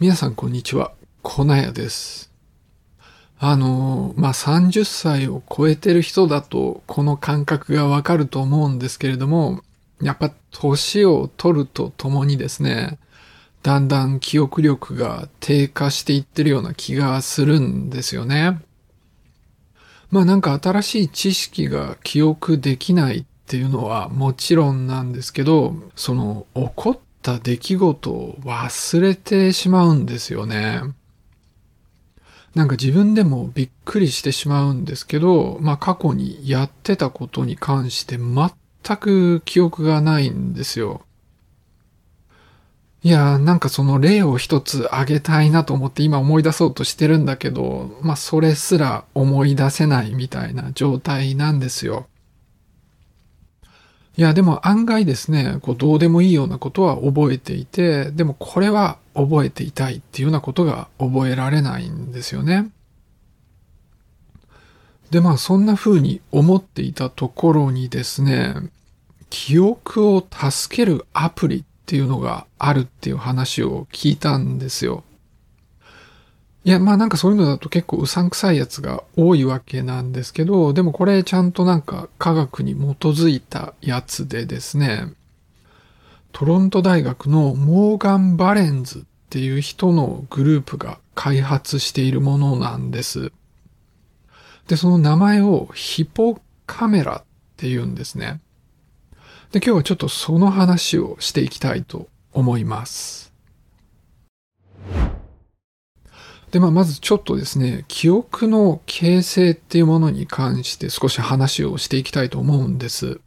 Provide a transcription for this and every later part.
皆さんこんにちは。コナヤです。あの、まあ、30歳を超えてる人だとこの感覚がわかると思うんですけれども、やっぱ年を取るとともにですね、だんだん記憶力が低下していってるような気がするんですよね。まあなんか新しい知識が記憶できないっていうのはもちろんなんですけど、その起こった出来事を忘れてしまうんですよね。なんか自分でもびっくりしてしまうんですけど、まあ過去にやってたことに関して全く記憶がないんですよ。いやなんかその例を一つ挙げたいなと思って今思い出そうとしてるんだけど、まあそれすら思い出せないみたいな状態なんですよ。いや、でも案外ですね、こうどうでもいいようなことは覚えていて、でもこれは覚えていたいっていうようなことが覚えられないんですよね。で、まあそんな風に思っていたところにですね、記憶を助けるアプリっていうのがあるっていう話を聞いたんですよ。いや、まあなんかそういうのだと結構うさんくさいやつが多いわけなんですけど、でもこれちゃんとなんか科学に基づいたやつでですね、トロント大学のモーガン・バレンズっていう人のグループが開発しているものなんです。で、その名前をヒポカメラって言うんですね。で、今日はちょっとその話をしていきたいと思います。で、まあ、まずちょっとですね、記憶の形成っていうものに関して少し話をしていきたいと思うんです。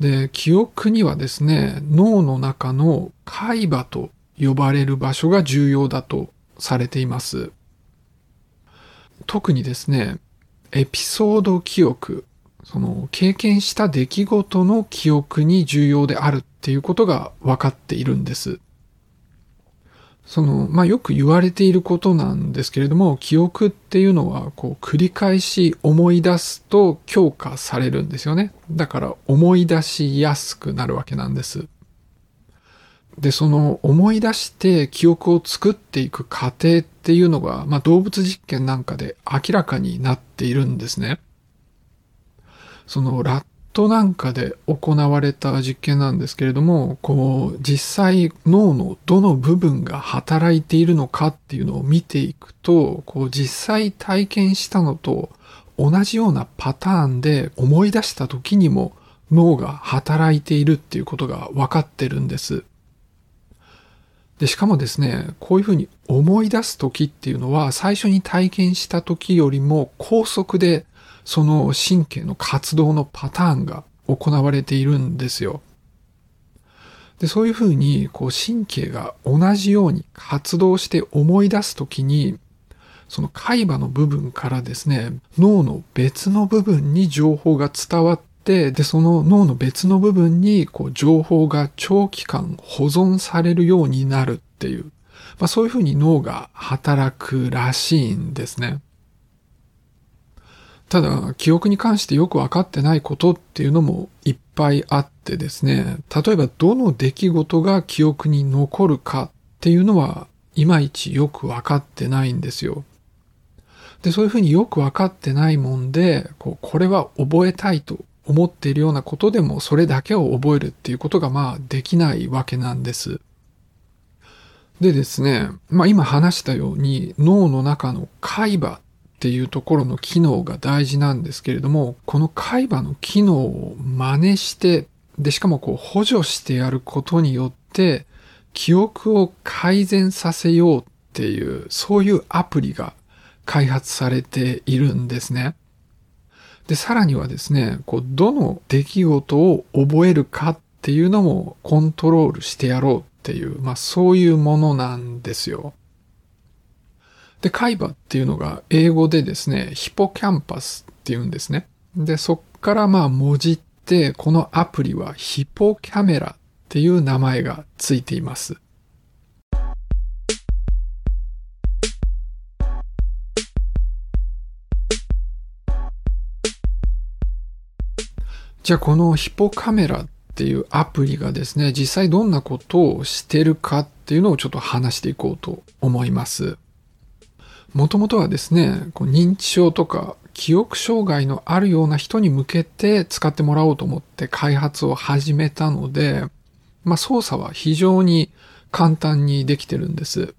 で、記憶にはですね、脳の中の海馬と呼ばれる場所が重要だとされています。特にですね、エピソード記憶その経験した出来事の記憶に重要であるっていうことが分かっているんです。その、まあ、よく言われていることなんですけれども、記憶っていうのは、こう、繰り返し思い出すと強化されるんですよね。だから思い出しやすくなるわけなんです。で、その思い出して記憶を作っていく過程っていうのが、まあ、動物実験なんかで明らかになっているんですね。そのラットなんかで行われた実験なんですけれども、こう、実際脳のどの部分が働いているのかっていうのを見ていくと、こう、実際体験したのと同じようなパターンで思い出した時にも脳が働いているっていうことが分かってるんです。で、しかもですね、こういうふうに思い出す時っていうのは最初に体験した時よりも高速でその神経の活動のパターンが行われているんですよ。で、そういうふうに、こう、神経が同じように活動して思い出すときに、その海馬の部分からですね、脳の別の部分に情報が伝わって、で、その脳の別の部分に、こう、情報が長期間保存されるようになるっていう、まあそういうふうに脳が働くらしいんですね。ただ、記憶に関してよくわかってないことっていうのもいっぱいあってですね、例えばどの出来事が記憶に残るかっていうのは、いまいちよくわかってないんですよ。で、そういうふうによくわかってないもんで、こう、これは覚えたいと思っているようなことでも、それだけを覚えるっていうことがまあできないわけなんです。でですね、まあ今話したように脳の中の海馬っていうところの機能が大事なんですけれども、この海馬の機能を真似して、で、しかもこう補助してやることによって、記憶を改善させようっていう、そういうアプリが開発されているんですね。で、さらにはですね、こう、どの出来事を覚えるかっていうのもコントロールしてやろうっていう、まあそういうものなんですよ。で、海馬っていうのが英語でですね、ヒポキャンパスっていうんですね。で、そっからまあ文字って、このアプリはヒポキャメラっていう名前がついています。じゃあこのヒポカメラっっていうアプリがですね、実際どんなことをしてるかっていうのをちょっと話していこうと思います。もともとはですね、こう認知症とか記憶障害のあるような人に向けて使ってもらおうと思って開発を始めたので、まあ操作は非常に簡単にできてるんです。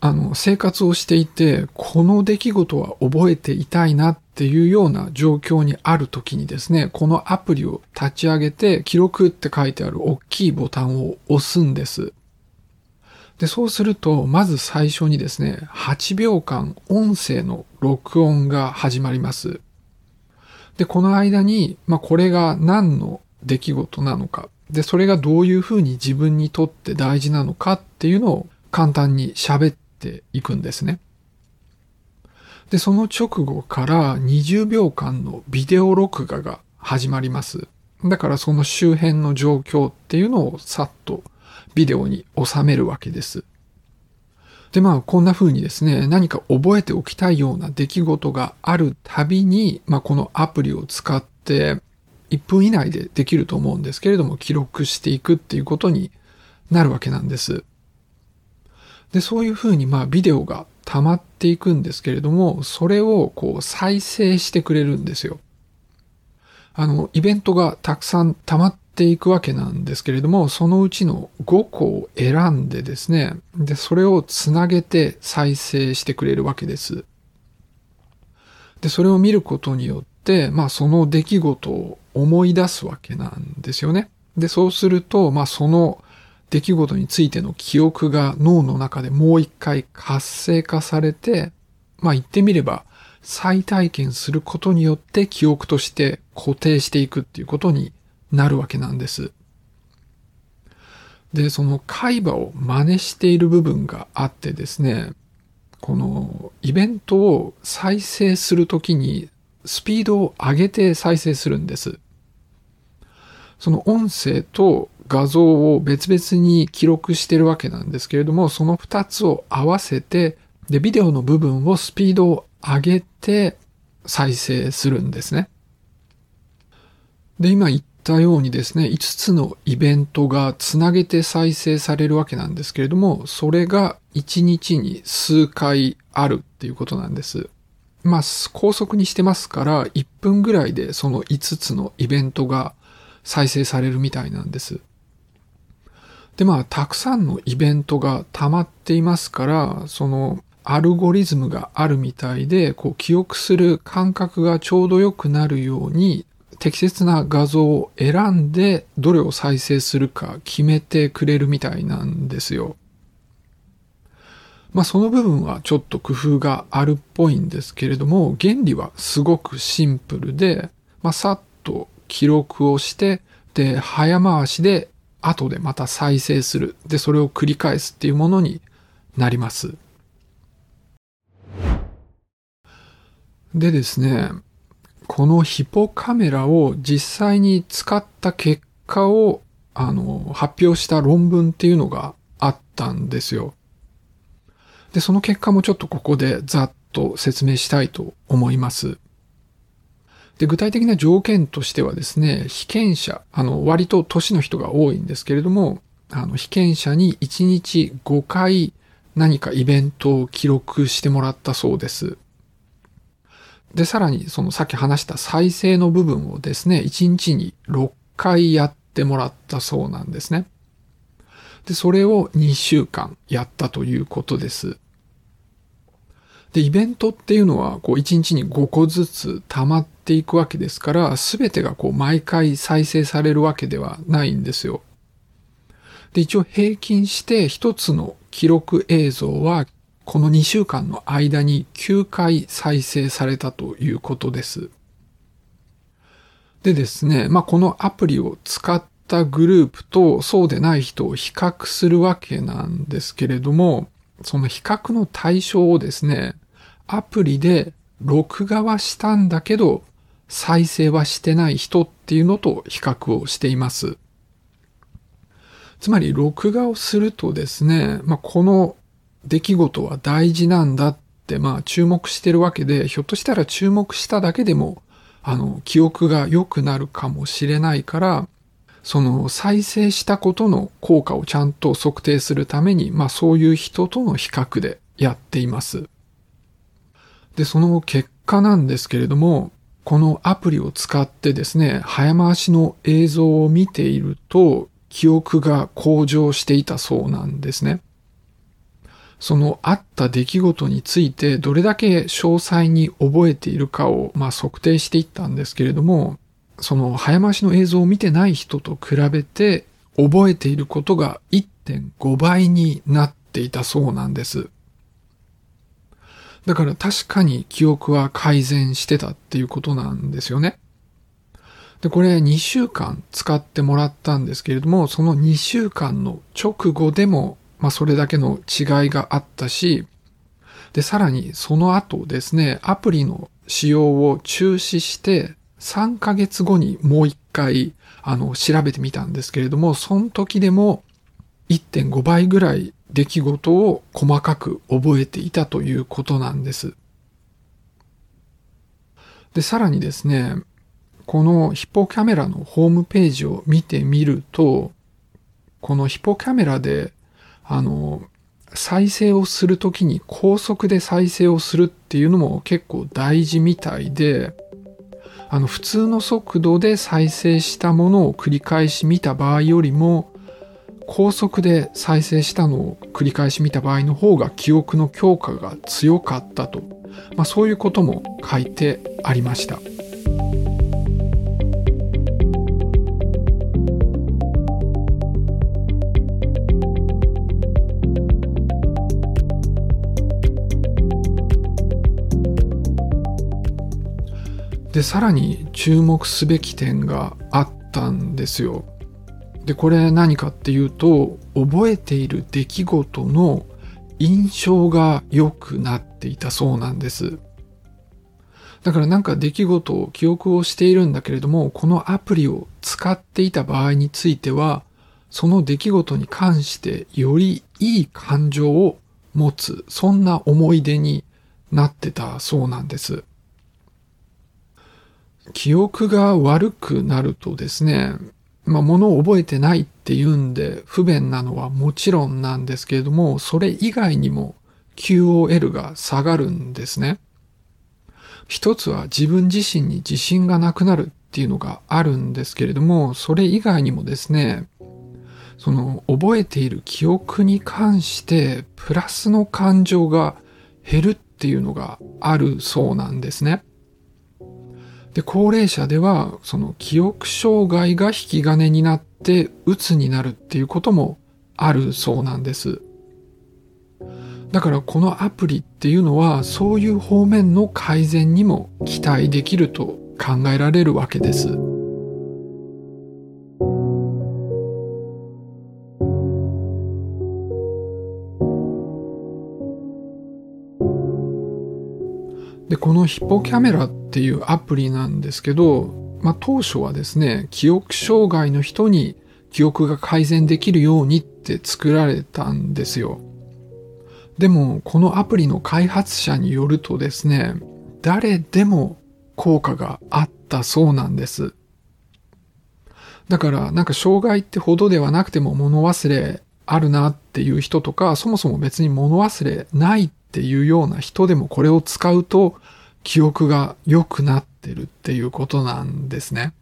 あの、生活をしていて、この出来事は覚えていたいなっていうような状況にある時にですね、このアプリを立ち上げて、記録って書いてある大きいボタンを押すんです。で、そうすると、まず最初にですね、8秒間音声の録音が始まります。で、この間に、まあ、これが何の出来事なのか、で、それがどういうふうに自分にとって大事なのかっていうのを簡単に喋っていくんですね。で、その直後から20秒間のビデオ録画が始まります。だからその周辺の状況っていうのをさっとビデオに収めるわけです。で、まあ、こんな風にですね、何か覚えておきたいような出来事があるたびに、まあ、このアプリを使って1分以内でできると思うんですけれども、記録していくっていうことになるわけなんです。で、そういうふうにまあビデオが溜まっていくんですけれども、それをこう再生してくれるんですよ。あの、イベントがたくさん溜まっていくわけなんですけれども、そのうちの5個を選んでですね、で、それをつなげて再生してくれるわけです。で、それを見ることによって、まあその出来事を思い出すわけなんですよね。で、そうすると、まあその出来事についての記憶が脳の中でもう一回活性化されて、まあ言ってみれば再体験することによって記憶として固定していくっていうことになるわけなんです。で、その海馬を真似している部分があってですね、このイベントを再生するときにスピードを上げて再生するんです。その音声と画像を別々に記録してるわけなんですけれども、その二つを合わせて、で、ビデオの部分をスピードを上げて再生するんですね。で、今言ったようにですね、5つのイベントがつなげて再生されるわけなんですけれども、それが1日に数回あるっていうことなんです。まあ、高速にしてますから、1分ぐらいでその5つのイベントが再生されるみたいなんです。で、まあ、たくさんのイベントが溜まっていますから、その、アルゴリズムがあるみたいで、こう、記憶する感覚がちょうど良くなるように、適切な画像を選んで、どれを再生するか決めてくれるみたいなんですよ。まあ、その部分はちょっと工夫があるっぽいんですけれども、原理はすごくシンプルで、まあ、さっと記録をして、で、早回しで後でまた再生する。で、それを繰り返すっていうものになります。でですね、このヒポカメラを実際に使った結果をあの発表した論文っていうのがあったんですよ。で、その結果もちょっとここでざっと説明したいと思います。で、具体的な条件としてはですね、被験者、あの、割と年の人が多いんですけれども、あの、被験者に1日5回何かイベントを記録してもらったそうです。で、さらに、そのさっき話した再生の部分をですね、1日に6回やってもらったそうなんですね。で、それを2週間やったということです。で、イベントっていうのは、こう、1日に5個ずつ溜まっていくわけですから、すべてがこう、毎回再生されるわけではないんですよ。で、一応平均して一つの記録映像は、この2週間の間に9回再生されたということです。でですね、まあ、このアプリを使ったグループとそうでない人を比較するわけなんですけれども、その比較の対象をですね、アプリで録画はしたんだけど、再生はしてない人っていうのと比較をしています。つまり、録画をするとですね、まあ、この出来事は大事なんだって、まあ、注目してるわけで、ひょっとしたら注目しただけでも、あの、記憶が良くなるかもしれないから、その再生したことの効果をちゃんと測定するために、まあそういう人との比較でやっています。で、その結果なんですけれども、このアプリを使ってですね、早回しの映像を見ていると、記憶が向上していたそうなんですね。そのあった出来事についてどれだけ詳細に覚えているかを、まあ、測定していったんですけれども、その早回しの映像を見てない人と比べて覚えていることが1.5倍になっていたそうなんです。だから確かに記憶は改善してたっていうことなんですよね。で、これ2週間使ってもらったんですけれども、その2週間の直後でも、まあそれだけの違いがあったし、で、さらにその後ですね、アプリの使用を中止して、3ヶ月後にもう一回、あの、調べてみたんですけれども、その時でも1.5倍ぐらい出来事を細かく覚えていたということなんです。で、さらにですね、このヒポキャメラのホームページを見てみると、このヒポキャメラで、あの、再生をするときに高速で再生をするっていうのも結構大事みたいで、あの普通の速度で再生したものを繰り返し見た場合よりも高速で再生したのを繰り返し見た場合の方が記憶の強化が強かったと、まあ、そういうことも書いてありました。で、さらに注目すべき点があったんですよ。で、これ何かっていうと、覚えている出来事の印象が良くなっていたそうなんです。だからなんか出来事を記憶をしているんだけれども、このアプリを使っていた場合については、その出来事に関してよりいい感情を持つ、そんな思い出になってたそうなんです。記憶が悪くなるとですね、まあ、物を覚えてないっていうんで不便なのはもちろんなんですけれども、それ以外にも QOL が下がるんですね。一つは自分自身に自信がなくなるっていうのがあるんですけれども、それ以外にもですね、その覚えている記憶に関してプラスの感情が減るっていうのがあるそうなんですね。で、高齢者では、その記憶障害が引き金になって鬱になるっていうこともあるそうなんです。だからこのアプリっていうのはそういう方面の改善にも期待できると考えられるわけです。で、このヒポキャメラっていうアプリなんですけど、まあ、当初はですね、記憶障害の人に記憶が改善できるようにって作られたんですよ。でも、このアプリの開発者によるとですね、誰でも効果があったそうなんです。だから、なんか障害ってほどではなくても物忘れあるなっていう人とか、そもそも別に物忘れないっていうような人でもこれを使うと記憶が良くなってるっていうことなんですね。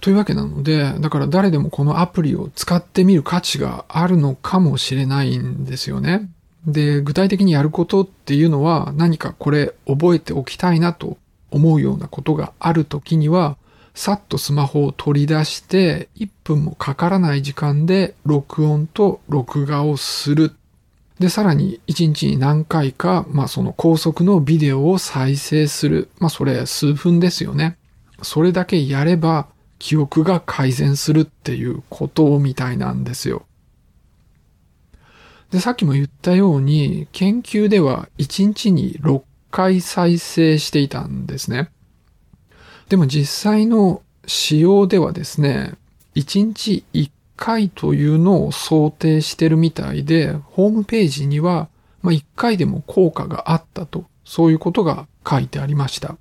というわけなので、だから誰でもこのアプリを使ってみる価値があるのかもしれないんですよね。で、具体的にやることっていうのは何かこれ覚えておきたいなと思うようなことがあるときには、さっとスマホを取り出して1分もかからない時間で録音と録画をするで、さらに1日に何回か、まあその高速のビデオを再生する。まあそれ数分ですよね。それだけやれば記憶が改善するっていうことみたいなんですよ。で、さっきも言ったように、研究では1日に6回再生していたんですね。でも実際の使用ではですね、1日1回というのを想定してるみたいで、ホームページには、まあ、1回でも効果があったと、そういうことが書いてありました。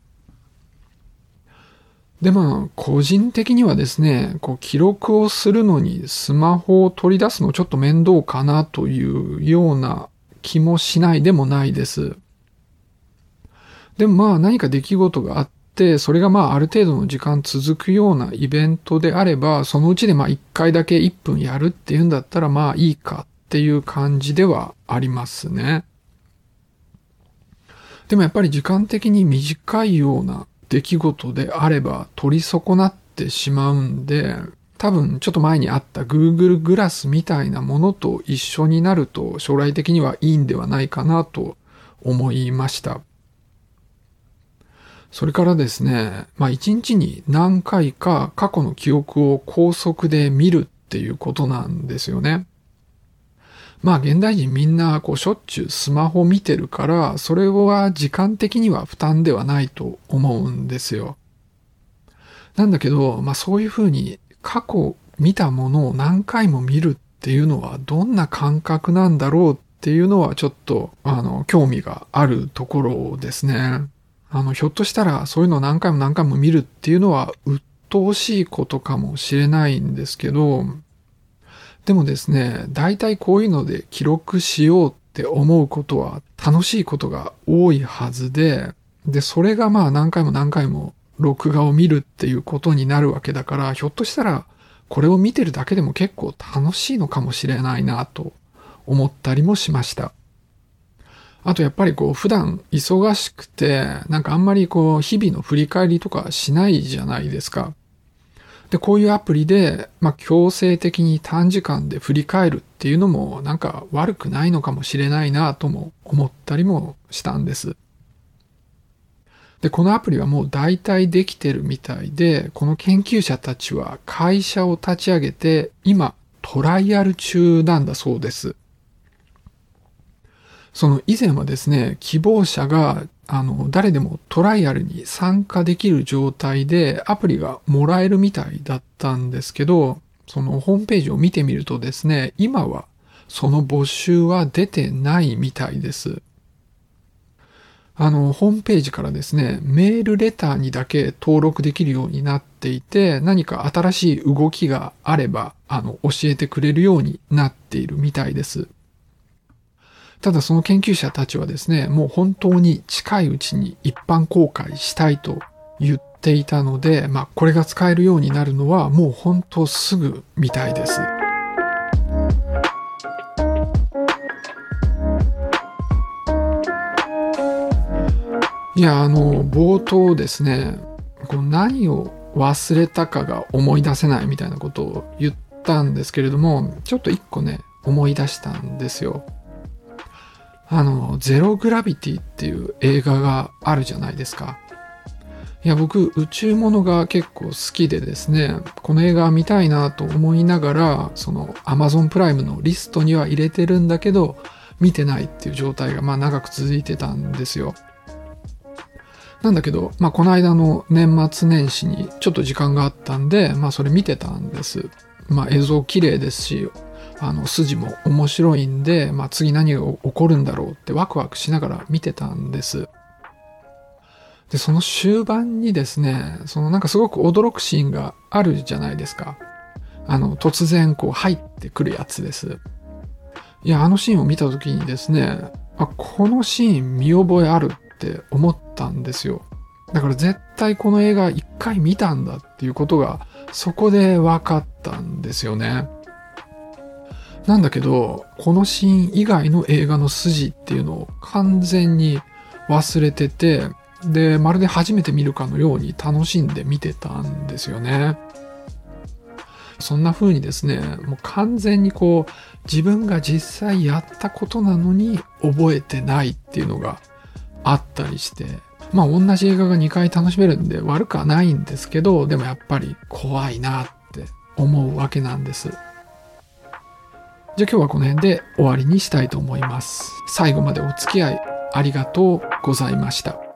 で、まあ、個人的にはですね、こう記録をするのにスマホを取り出すのちょっと面倒かなというような気もしないでもないです。でもまあ何か出来事があっ、それがまあある程度の時間続くようなイベントであれば、そのうちでまあ1回だけ1分やるっていうんだったらまあいいかっていう感じではありますね。でもやっぱり時間的に短いような出来事であれば取り損なってしまうんで、多分ちょっと前にあった Google グラスみたいなものと一緒になると将来的にはいいんではないかなと思いました。それからですね、まあ一日に何回か過去の記憶を高速で見るっていうことなんですよね。まあ現代人みんなこうしょっちゅうスマホ見てるから、それは時間的には負担ではないと思うんですよ。なんだけど、まあそういうふうに過去見たものを何回も見るっていうのはどんな感覚なんだろうっていうのはちょっとあの興味があるところですね。あのひょっとしたらそういうのを何回も何回も見るっていうのは鬱陶しいことかもしれないんですけど、でもですね、大体こういうので記録しようって思うことは楽しいことが多いはずで、で、それがまあ何回も何回も録画を見るっていうことになるわけだから、ひょっとしたらこれを見てるだけでも結構楽しいのかもしれないなと思ったりもしました。あとやっぱりこう普段忙しくて、なんかあんまりこう日々の振り返りとかしないじゃないですか。で、こういうアプリで、まあ、強制的に短時間で振り返るっていうのも、なんか悪くないのかもしれないなとも思ったりもしたんです。で、このアプリはもう大体できてるみたいで、この研究者たちは会社を立ち上げて、今、トライアル中なんだそうです。その以前はですね、希望者があの、誰でもトライアルに参加できる状態でアプリがもらえるみたいだったんですけど、そのホームページを見てみるとですね、今はその募集は出てないみたいです。あの、ホームページからですね、メールレターにだけ登録できるようになっていて、何か新しい動きがあれば、あの、教えてくれるようになっているみたいです。ただその研究者たちはですね、もう本当に近いうちに一般公開したいと言っていたので、まあこれが使えるようになるのはもう本当すぐみたいです。いや、あの、冒頭ですね、こ何を忘れたかが思い出せないみたいなことを言ったんですけれども、ちょっと一個ね、思い出したんですよ。あの、ゼログラビティっていう映画があるじゃないですか。いや、僕、宇宙ものが結構好きでですね、この映画見たいなと思いながら、その Amazon プライムのリストには入れてるんだけど、見てないっていう状態がまあ長く続いてたんですよ。なんだけど、まあこの間の年末年始にちょっと時間があったんで、まあそれ見てたんです。まあ映像綺麗ですし、あの筋も面白いんで、まあ、次何が起こるんだろうってワクワクしながら見てたんです。で、その終盤にですね、そのなんかすごく驚くシーンがあるじゃないですか。あの、突然こう入ってくるやつです。いや、あのシーンを見た時にですね、あ、このシーン見覚えあるって思ったんですよ。だから絶対この映画一回見たんだっていうことがそこで分かったんですよね。なんだけど、このシーン以外の映画の筋っていうのを完全に忘れてて、で、まるで初めて見るかのように楽しんで見てたんですよね。そんな風にですね、もう完全にこう、自分が実際やったことなのに覚えてないっていうのがあったりして、まあ同じ映画が2回楽しめるんで悪くはないんですけど、でもやっぱり怖いなって思うわけなんです。じゃあ今日はこの辺で終わりにしたいと思います。最後までお付き合いありがとうございました。